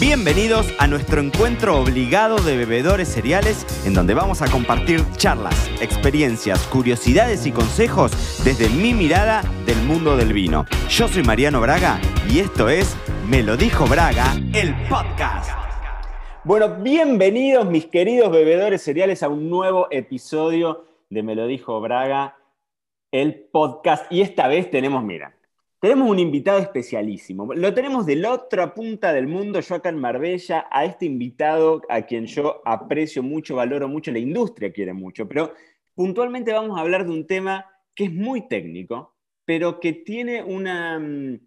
Bienvenidos a nuestro encuentro obligado de bebedores cereales, en donde vamos a compartir charlas, experiencias, curiosidades y consejos desde mi mirada del mundo del vino. Yo soy Mariano Braga y esto es Me lo dijo Braga, el podcast. Bueno, bienvenidos mis queridos bebedores cereales a un nuevo episodio de Me lo dijo Braga, el podcast. Y esta vez tenemos, mira, tenemos un invitado especialísimo. Lo tenemos de la otra punta del mundo, yo Marbella, a este invitado a quien yo aprecio mucho, valoro mucho, la industria quiere mucho, pero puntualmente vamos a hablar de un tema que es muy técnico, pero que tiene una, mm,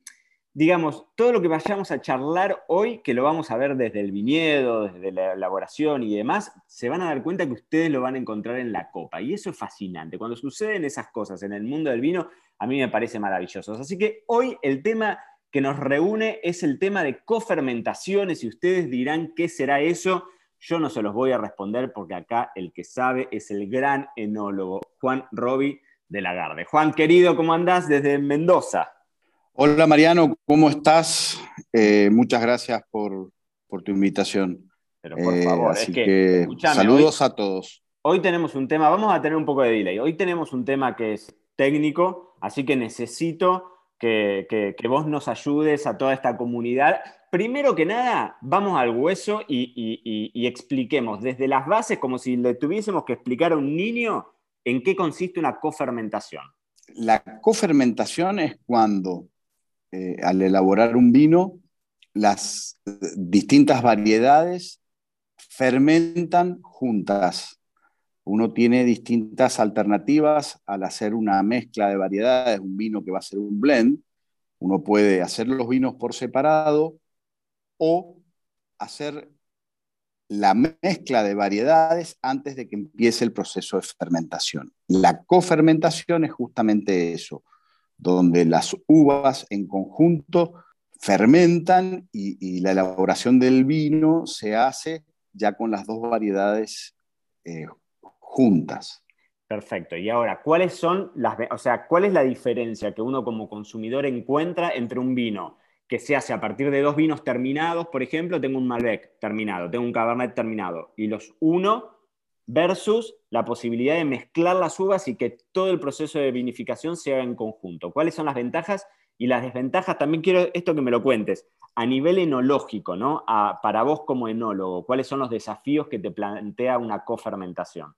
digamos, todo lo que vayamos a charlar hoy, que lo vamos a ver desde el viñedo, desde la elaboración y demás, se van a dar cuenta que ustedes lo van a encontrar en la copa. Y eso es fascinante. Cuando suceden esas cosas en el mundo del vino, a mí me parece maravilloso. Así que hoy el tema que nos reúne es el tema de cofermentaciones y ustedes dirán qué será eso. Yo no se los voy a responder porque acá el que sabe es el gran enólogo Juan Robi de Lagarde. Juan, querido, ¿cómo andás desde Mendoza? Hola Mariano, ¿cómo estás? Eh, muchas gracias por, tu invitación. Pero por favor, eh, es que, saludos a todos. Hoy tenemos un tema, vamos a tener un poco de delay. Hoy tenemos un tema que es técnico, así que necesito que, vos nos ayudes a toda esta comunidad. Primero que nada, vamos al hueso y, y expliquemos desde las bases, como si le tuviésemos que explicar a un niño en qué consiste una cofermentación. La cofermentación es cuando eh, al elaborar un vino, las distintas variedades fermentan juntas. Uno tiene distintas alternativas al hacer una mezcla de variedades, un vino que va a ser un blend. Uno puede hacer los vinos por separado o hacer la mezcla de variedades antes de que empiece el proceso de fermentación. La cofermentación es justamente eso, donde las uvas en conjunto fermentan y, la elaboración del vino se hace ya con las dos variedades eh, juntas. Perfecto. Y ahora, ¿cuáles son las, o sea, cuál es la diferencia que uno como consumidor encuentra entre un vino que se hace a partir de dos vinos terminados, por ejemplo, tengo un Malbec terminado, tengo un Cabernet terminado, y los uno versus la posibilidad de mezclar las uvas y que todo el proceso de vinificación se haga en conjunto. ¿Cuáles son las ventajas y las desventajas? También quiero esto que me lo cuentes. A nivel enológico, ¿no? para vos como enólogo, ¿cuáles son los desafíos que te plantea una cofermentación?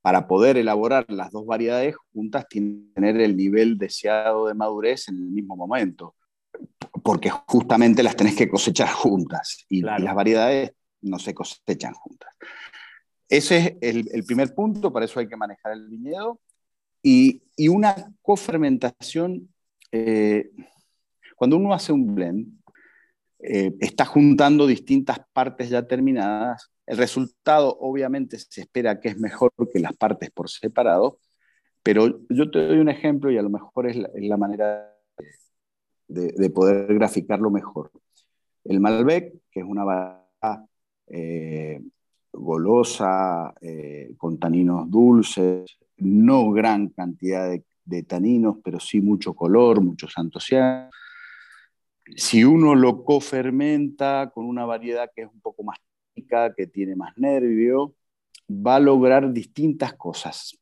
Para poder elaborar las dos variedades juntas, tener el nivel deseado de madurez en el mismo momento, porque justamente las tenés que cosechar juntas y las variedades no se cosechan juntas. Ese es el, primer punto, para eso hay que manejar el viñedo. Y, una cofermentación, eh, cuando uno hace un blend, eh, está juntando distintas partes ya terminadas. El resultado obviamente se espera que es mejor que las partes por separado, pero yo te doy un ejemplo y a lo mejor es la, manera de, poder graficarlo mejor. El Malbec, que es una variedad golosa, eh, con taninos dulces, no gran cantidad de, taninos, pero sí mucho color, mucho antocianos. Si uno lo cofermenta con una variedad que es un poco más rica, que tiene más nervio, va a lograr distintas cosas.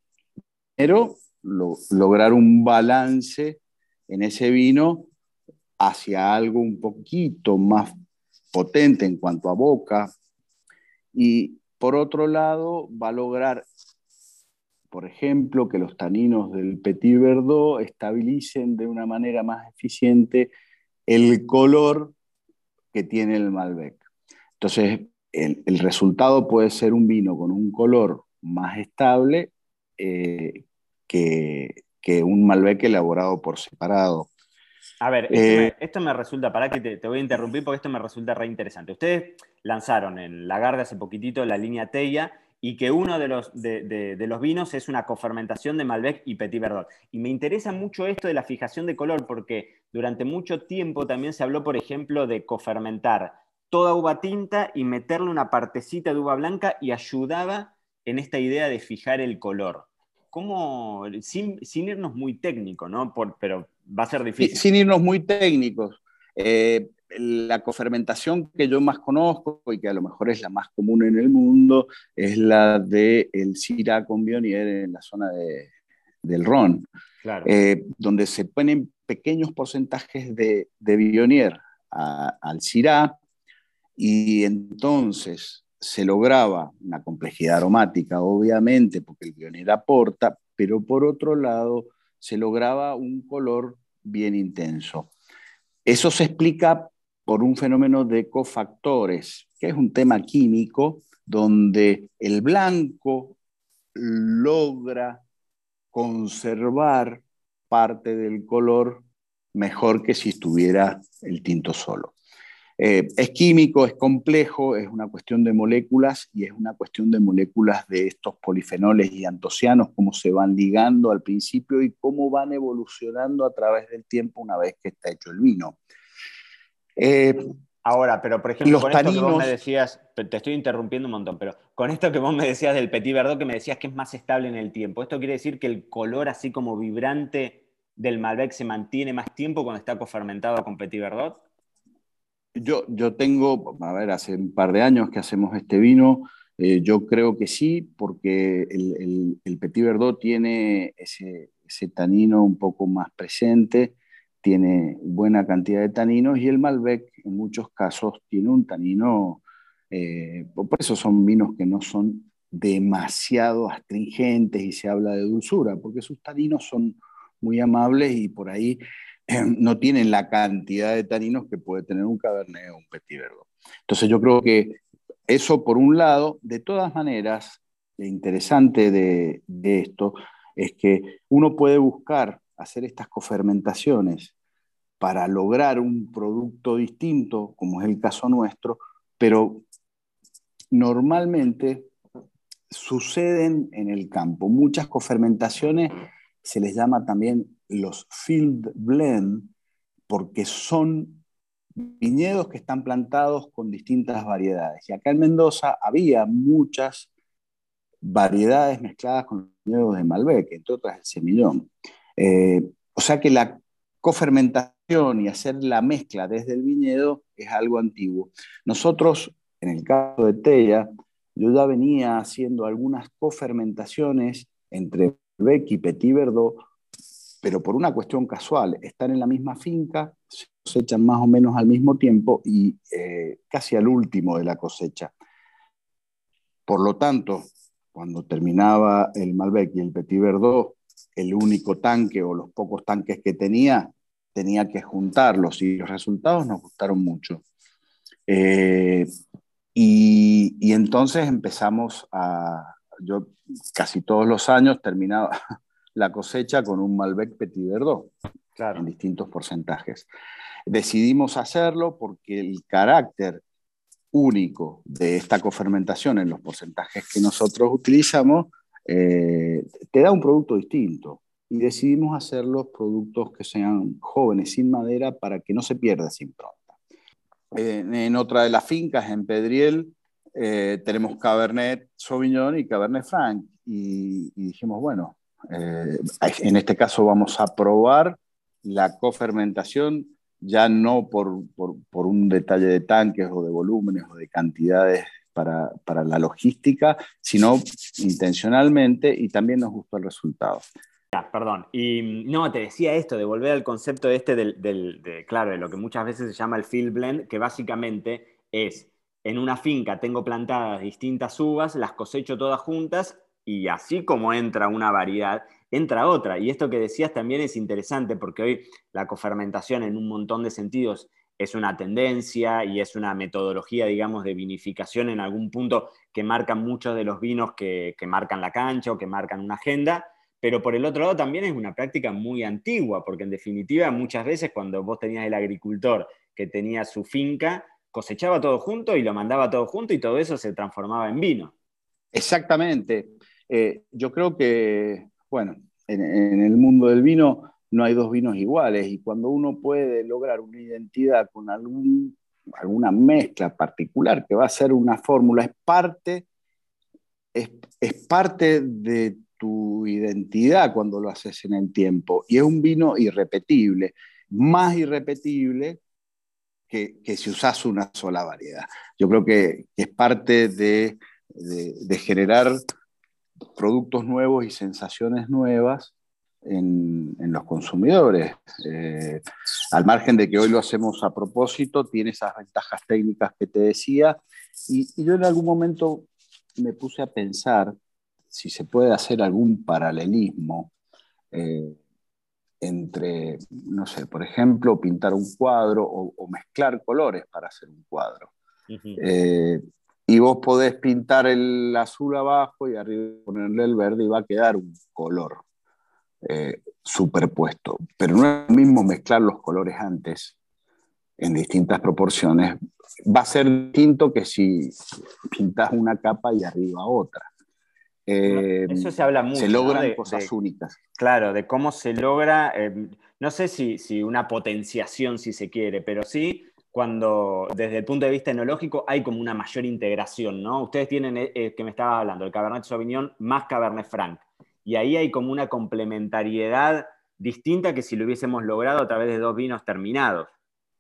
Pero lograr un balance en ese vino hacia algo un poquito más potente en cuanto a boca. Y por otro lado, va a lograr, por ejemplo, que los taninos del Petit Verdot estabilicen de una manera más eficiente el color que tiene el Malbec. Entonces, el, resultado puede ser un vino con un color más estable eh, que, que un Malbec elaborado por separado. A ver, esto, me, eh, resulta, para que te, voy a interrumpir porque esto me resulta re interesante. Ustedes lanzaron en Lagarde hace poquitito la línea Teia y que uno de los, de, los vinos es una cofermentación de Malbec y Petit Verdot. Y me interesa mucho esto de la fijación de color porque durante mucho tiempo también se habló, por ejemplo, de cofermentar toda uva tinta y meterle una partecita de uva blanca y ayudaba en esta idea de fijar el color. ¿Cómo, sin, irnos muy técnico, ¿no? pero va a ser difícil. Sin irnos muy técnicos. Eh, la cofermentación que yo más conozco y que a lo mejor es la más común en el mundo es la del el Syrah con Bionier en la zona del Ron, eh, donde se ponen pequeños porcentajes de, de Bionier al Syrah y entonces se lograba una complejidad aromática, obviamente, porque el Bionier aporta, pero por otro lado se lograba un color bien intenso. Eso se explica por un fenómeno de cofactores, que es un tema químico donde el blanco logra conservar parte del color mejor que si estuviera el tinto solo. Eh, es químico, es complejo, es una cuestión de moléculas y es una cuestión de moléculas de estos polifenoles y antocianos, cómo se van ligando al principio y cómo van evolucionando a través del tiempo una vez que está hecho el vino. Eh, Ahora, pero por ejemplo, con esto que vos me decías, te estoy interrumpiendo un montón, pero con esto que vos me decías del Petit Verdot, que me decías que es más estable en el tiempo, ¿esto quiere decir que el color así como vibrante del Malbec se mantiene más tiempo cuando está cofermentado con Petit Verdot? Yo, yo tengo, a ver, hace un par de años que hacemos este vino, eh, yo creo que sí, porque el, el, Petit Verdot tiene ese, ese tanino un poco más presente, tiene buena cantidad de taninos y el Malbec en muchos casos tiene un tanino, eh, por eso son vinos que no son demasiado astringentes y se habla de dulzura, porque sus taninos son muy amables y por ahí no tienen la cantidad de taninos que puede tener un Cabernet o un Petit Verdot. Entonces yo creo que eso por un lado, de todas maneras, lo interesante de, de esto es que uno puede buscar hacer estas cofermentaciones para lograr un producto distinto, como es el caso nuestro, pero normalmente suceden en el campo. Muchas cofermentaciones se les llama también los field blend, porque son viñedos que están plantados con distintas variedades. Y acá en Mendoza había muchas variedades mezcladas con viñedos de Malbec, entre otras el semillón. Eh, o sea que la cofermentación y hacer la mezcla desde el viñedo es algo antiguo. Nosotros, en el caso de Tella, yo ya venía haciendo algunas cofermentaciones entre Malbec y Petit Verdot, pero por una cuestión casual, están en la misma finca, se cosechan más o menos al mismo tiempo y eh, casi al último de la cosecha. Por lo tanto, cuando terminaba el Malbec y el Petit Verdot, el único tanque o los pocos tanques que tenía, tenía que juntarlos y los resultados nos gustaron mucho. Eh, y, entonces empezamos a, yo casi todos los años terminaba la cosecha con un Malbec Petit Verdot, claro. en distintos porcentajes. Decidimos hacerlo porque el carácter único de esta cofermentación en los porcentajes que nosotros utilizamos eh, te da un producto distinto. Y decidimos hacer los productos que sean jóvenes, sin madera, para que no se pierda esa impronta. en otra de las fincas, en Pedriel, eh, tenemos Cabernet Sauvignon y Cabernet Franc. Y, dijimos, bueno, eh, en este caso vamos a probar la cofermentación ya no por, por, por, un detalle de tanques o de volúmenes o de cantidades para, para, la logística, sino intencionalmente y también nos gustó el resultado. perdón, y no, te decía esto, de volver al concepto este del, del de, claro, de lo que muchas veces se llama el field blend, que básicamente es en una finca tengo plantadas distintas uvas, las cosecho todas juntas y así como entra una variedad, entra otra. Y esto que decías también es interesante porque hoy la cofermentación en un montón de sentidos es una tendencia y es una metodología, digamos, de vinificación en algún punto que marcan muchos de los vinos que, que marcan la cancha o que marcan una agenda. Pero por el otro lado también es una práctica muy antigua, porque en definitiva muchas veces cuando vos tenías el agricultor que tenía su finca, cosechaba todo junto y lo mandaba todo junto y todo eso se transformaba en vino. Exactamente. Eh, yo creo que, bueno, en, el mundo del vino no hay dos vinos iguales y cuando uno puede lograr una identidad con algún, alguna mezcla particular que va a ser una fórmula, es parte, es, es parte de tu identidad cuando lo haces en el tiempo y es un vino irrepetible, más irrepetible que, si usas una sola variedad. Yo creo que, es parte de, generar productos nuevos y sensaciones nuevas en, los consumidores. Eh, al margen de que hoy lo hacemos a propósito, tiene esas ventajas técnicas que te decía. Y, yo en algún momento me puse a pensar si se puede hacer algún paralelismo eh, entre, no sé, por ejemplo, pintar un cuadro o, mezclar colores para hacer un cuadro. Eh, y vos podés pintar el azul abajo y arriba ponerle el verde y va a quedar un color eh, superpuesto. Pero no es lo mismo mezclar los colores antes en distintas proporciones. Va a ser distinto que si pintas una capa y arriba otra. Eh, eso se habla mucho. Se logran cosas únicas. Claro, de cómo se logra, eh, no sé si, si, una potenciación, si se quiere, pero sí cuando desde el punto de vista enológico hay como una mayor integración, ¿no? Ustedes tienen, eh, que me estaba hablando, el Cabernet Sauvignon más Cabernet Franc, y ahí hay como una complementariedad distinta que si lo hubiésemos logrado a través de dos vinos terminados.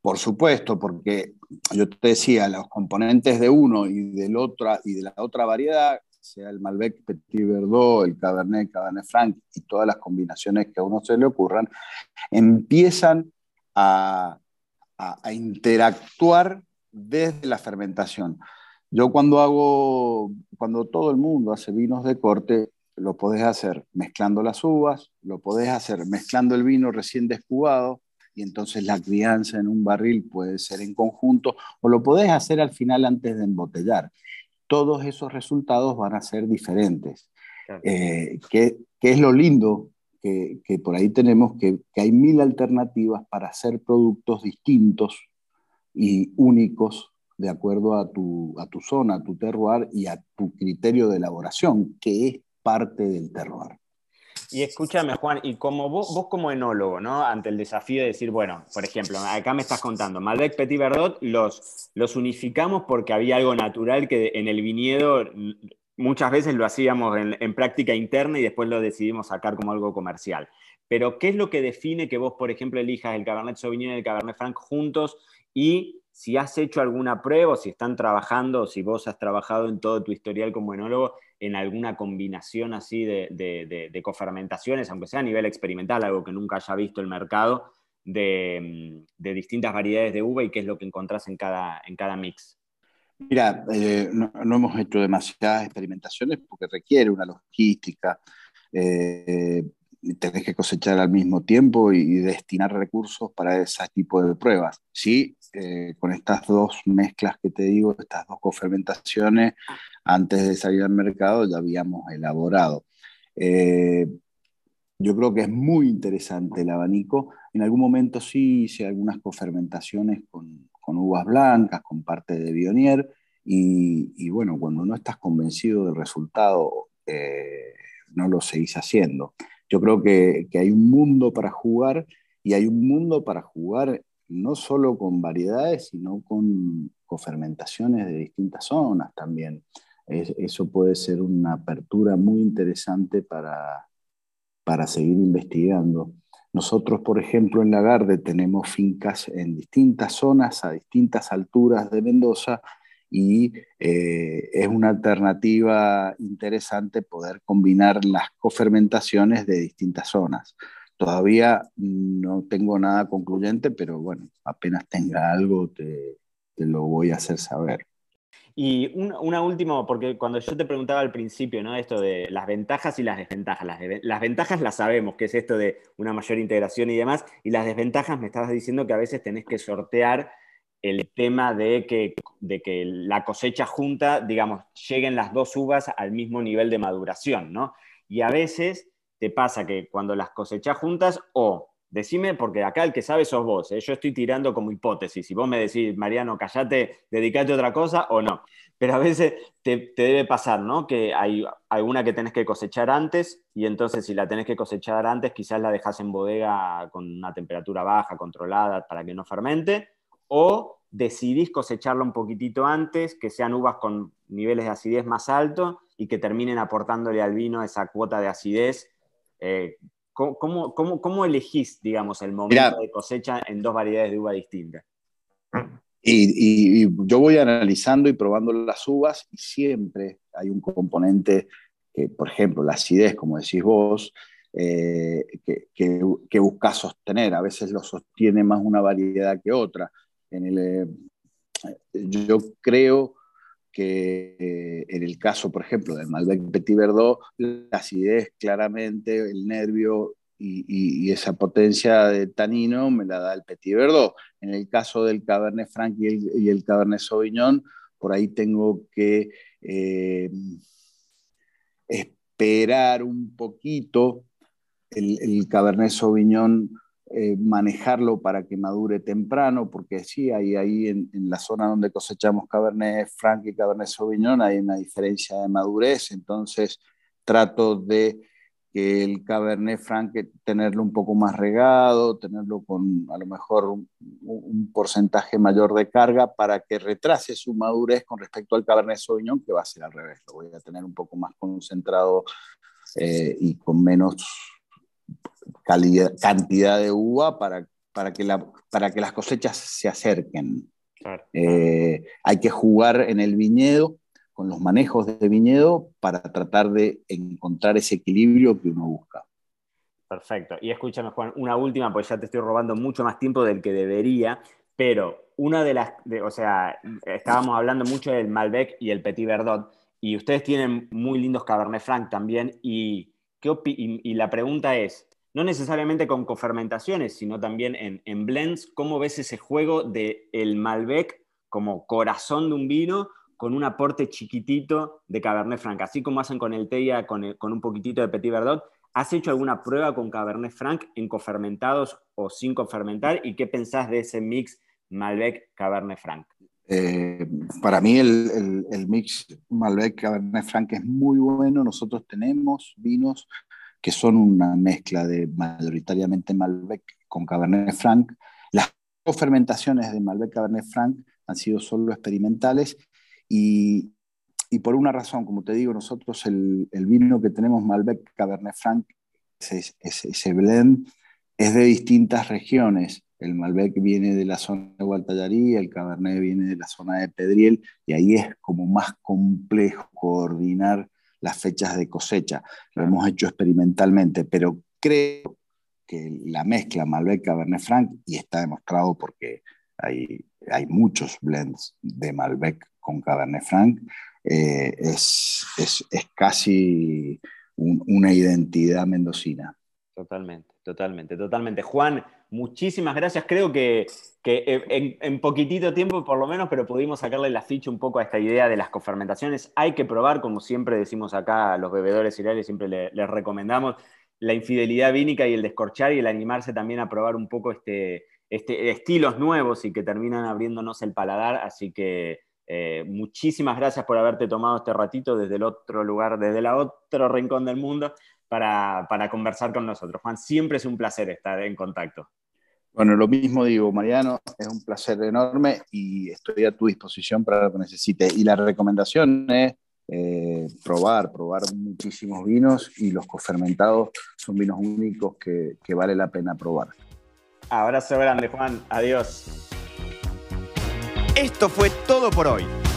Por supuesto, porque yo te decía, los componentes de uno y, del otra, y de la otra variedad sea el Malbec Petit Verdot, el Cabernet, Cabernet Franc y todas las combinaciones que a uno se le ocurran, empiezan a, interactuar desde la fermentación. Yo cuando hago, cuando todo el mundo hace vinos de corte, lo podés hacer mezclando las uvas, lo podés hacer mezclando el vino recién descubado, y entonces la crianza en un barril puede ser en conjunto, o lo podés hacer al final antes de embotellar todos esos resultados van a ser diferentes. Eh, que, es lo lindo que, por ahí tenemos, que, hay mil alternativas para hacer productos distintos y únicos de acuerdo a tu, a tu zona, a tu terroir y a tu criterio de elaboración, que es parte del terroir. Y escúchame, Juan, y como vos, vos, como enólogo, ¿no? Ante el desafío de decir, bueno, por ejemplo, acá me estás contando, Malbec Petit Verdot los, los unificamos porque había algo natural que en el viñedo muchas veces lo hacíamos en, en, práctica interna y después lo decidimos sacar como algo comercial. Pero, ¿qué es lo que define que vos, por ejemplo, elijas el Cabernet Sauvignon y el Cabernet Franc juntos y si has hecho alguna prueba, o si están trabajando, si vos has trabajado en todo tu historial como enólogo, en alguna combinación así de, cofermentaciones, aunque sea a nivel experimental, algo que nunca haya visto el mercado, de, distintas variedades de uva y qué es lo que encontrás en cada, en cada mix. Mira, eh, no, hemos hecho demasiadas experimentaciones porque requiere una logística. Eh, tenés que cosechar al mismo tiempo y, destinar recursos para ese tipo de pruebas. Sí, eh, con estas dos mezclas que te digo, estas dos cofermentaciones, antes de salir al mercado ya habíamos elaborado. Eh, yo creo que es muy interesante el abanico. En algún momento sí hice algunas cofermentaciones con, uvas blancas, con parte de Bionier, y, y, bueno, cuando no estás convencido del resultado, eh, no lo seguís haciendo. Yo creo que, hay un mundo para jugar y hay un mundo para jugar no solo con variedades, sino con, fermentaciones de distintas zonas también. eso puede ser una apertura muy interesante para, para seguir investigando. Nosotros, por ejemplo, en Lagarde tenemos fincas en distintas zonas, a distintas alturas de Mendoza, y eh, es una alternativa interesante poder combinar las cofermentaciones de distintas zonas. Todavía no tengo nada concluyente, pero bueno, apenas tenga algo te, lo voy a hacer saber. Y una, última, porque cuando yo te preguntaba al principio, ¿no? Esto de las ventajas y las desventajas. Las, las, ventajas las sabemos, que es esto de una mayor integración y demás, y las desventajas me estabas diciendo que a veces tenés que sortear el tema de que, de que la cosecha junta, digamos, lleguen las dos uvas al mismo nivel de maduración, ¿no? Y a veces te pasa que cuando las cosechas juntas, o decime, porque acá el que sabe sos vos, ¿eh? yo estoy tirando como hipótesis, si vos me decís, Mariano, callate, dedicate a otra cosa o no, pero a veces te, te, debe pasar, ¿no? Que hay alguna que tenés que cosechar antes y entonces si la tenés que cosechar antes, quizás la dejas en bodega con una temperatura baja, controlada, para que no fermente, o decidís cosecharlo un poquitito antes, que sean uvas con niveles de acidez más altos y que terminen aportándole al vino esa cuota de acidez. Eh, ¿cómo, elegís, digamos, el momento de cosecha en dos variedades de uva distintas? Y, yo voy analizando y probando las uvas y siempre hay un componente que, por ejemplo, la acidez, como decís vos, eh, que, que, busca sostener. A veces lo sostiene más una variedad que otra. En el, eh, yo creo que en el caso, por ejemplo, del Malbec Petit Verdot, la acidez claramente, el nervio y, esa potencia de tanino me la da el Petit Verdot. En el caso del Cabernet Franc y el, Cabernet Sauvignon, por ahí tengo que eh, esperar un poquito el, el Cabernet Sauvignon eh, manejarlo para que madure temprano, porque sí, hay ahí en, la zona donde cosechamos Cabernet Franc y Cabernet Sauvignon hay una diferencia de madurez, entonces trato de que el Cabernet Franc tenerlo un poco más regado, tenerlo con a lo mejor un, porcentaje mayor de carga para que retrase su madurez con respecto al Cabernet Sauvignon, que va a ser al revés, lo voy a tener un poco más concentrado eh, y con menos cantidad de uva para, para, que la, para que las cosechas se acerquen. Eh, hay que jugar en el viñedo, con los manejos de viñedo, para tratar de encontrar ese equilibrio que uno busca. Perfecto. Y escúchame, Juan, una última, porque ya te estoy robando mucho más tiempo del que debería, pero una de las, o sea, estábamos hablando mucho del Malbec y el Petit Verdot, y ustedes tienen muy lindos Cabernet Franc también, y, ¿qué y la pregunta es, no necesariamente con cofermentaciones, sino también en, blends, ¿cómo ves ese juego del el Malbec como corazón de un vino con un aporte chiquitito de Cabernet Franc? Así como hacen con el Teia, con, un poquitito de Petit Verdot, ¿Has hecho alguna prueba con Cabernet Franc en cofermentados o sin cofermentar? ¿Y qué pensás de ese mix Malbec-Cabernet Franc? Eh, para mí el, el mix Malbec-Cabernet Franc es muy bueno. Nosotros tenemos vinos que son una mezcla de mayoritariamente Malbec con Cabernet Franc. Las fermentaciones de Malbec Cabernet Franc han sido solo experimentales y, y por una razón, como te digo, nosotros el, el vino que tenemos Malbec Cabernet Franc, ese, ese, blend, es de distintas regiones. El Malbec viene de la zona de Gualtallarí, el Cabernet viene de la zona de Pedriel, y ahí es como más complejo coordinar las fechas de cosecha. Lo hemos hecho experimentalmente, pero creo que la mezcla Malbec-Cabernet Franc, y está demostrado porque hay, hay muchos blends de Malbec con Cabernet Franc, eh, es, es, es, casi una identidad mendocina. Totalmente, totalmente, totalmente. Juan, muchísimas gracias. Creo que, que en, poquitito tiempo, por lo menos, pero pudimos sacarle la ficha un poco a esta idea de las cofermentaciones. Hay que probar, como siempre decimos acá a los bebedores cereales, siempre les, recomendamos la infidelidad vínica y el descorchar y el animarse también a probar un poco este, este estilos nuevos y que terminan abriéndonos el paladar. Así que eh, muchísimas gracias por haberte tomado este ratito desde el otro lugar, desde el otro rincón del mundo para, para conversar con nosotros. Juan, siempre es un placer estar en contacto. Bueno, lo mismo digo, Mariano, es un placer enorme y estoy a tu disposición para lo que necesites. Y la recomendación es eh, probar, probar muchísimos vinos y los cofermentados son vinos únicos que, que vale la pena probar. Abrazo grande, Juan. Adiós. Esto fue todo por hoy.